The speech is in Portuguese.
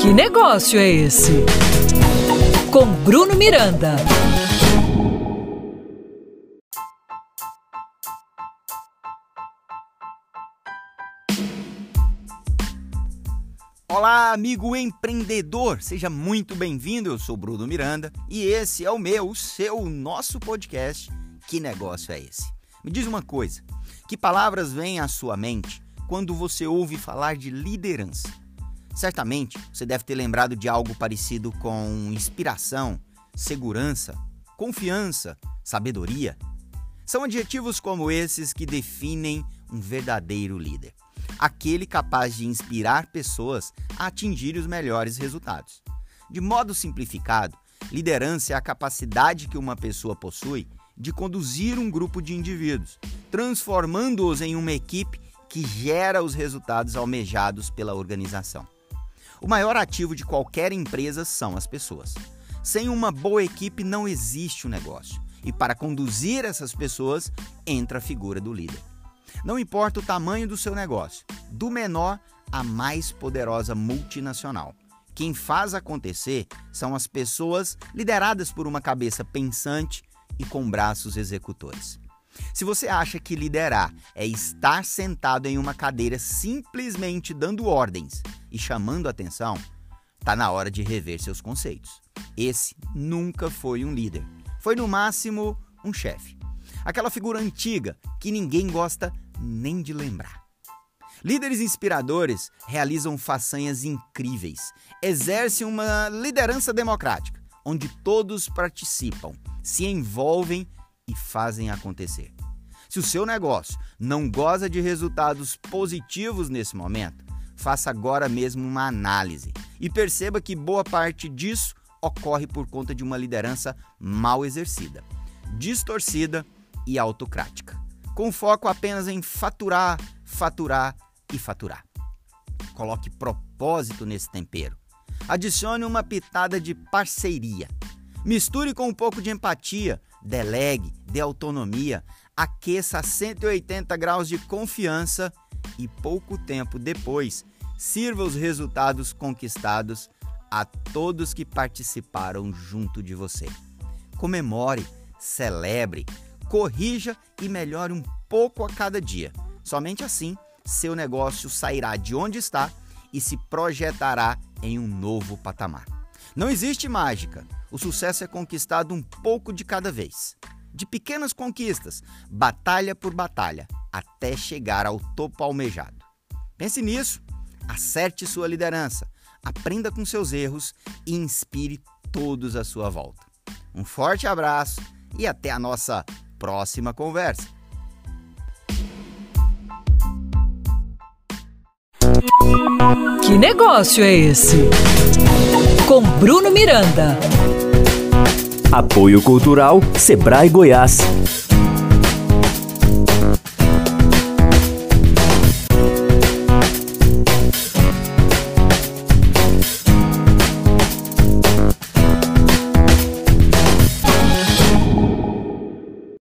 Que negócio é esse? Com Bruno Miranda. Olá, amigo empreendedor, seja muito bem-vindo. Eu sou Bruno Miranda e esse é o meu, o seu, o nosso podcast. Que negócio é esse? Me diz uma coisa: que palavras vêm à sua mente quando você ouve falar de liderança? Certamente você deve ter lembrado de algo parecido com inspiração, segurança, confiança, sabedoria. São adjetivos como esses que definem um verdadeiro líder aquele capaz de inspirar pessoas a atingir os melhores resultados. De modo simplificado, liderança é a capacidade que uma pessoa possui de conduzir um grupo de indivíduos, transformando-os em uma equipe que gera os resultados almejados pela organização. O maior ativo de qualquer empresa são as pessoas. Sem uma boa equipe não existe o um negócio. E para conduzir essas pessoas entra a figura do líder. Não importa o tamanho do seu negócio, do menor à mais poderosa multinacional. Quem faz acontecer são as pessoas lideradas por uma cabeça pensante e com braços executores. Se você acha que liderar é estar sentado em uma cadeira simplesmente dando ordens e chamando atenção, está na hora de rever seus conceitos. Esse nunca foi um líder. Foi no máximo um chefe. Aquela figura antiga que ninguém gosta nem de lembrar. Líderes inspiradores realizam façanhas incríveis, exercem uma liderança democrática, onde todos participam, se envolvem e fazem acontecer. Se o seu negócio não goza de resultados positivos nesse momento, faça agora mesmo uma análise e perceba que boa parte disso ocorre por conta de uma liderança mal exercida, distorcida e autocrática com foco apenas em faturar, faturar e faturar. Coloque propósito nesse tempero. Adicione uma pitada de parceria. Misture com um pouco de empatia, delegue, dê autonomia, aqueça a 180 graus de confiança e pouco tempo depois sirva os resultados conquistados a todos que participaram junto de você. Comemore, celebre, corrija e melhore um pouco a cada dia. Somente assim, seu negócio sairá de onde está e se projetará em um novo patamar. Não existe mágica. O sucesso é conquistado um pouco de cada vez. De pequenas conquistas, batalha por batalha, até chegar ao topo almejado. Pense nisso, acerte sua liderança, aprenda com seus erros e inspire todos à sua volta. Um forte abraço e até a nossa próxima conversa. Que negócio é esse? Com Bruno Miranda. Apoio Cultural Sebrae Goiás.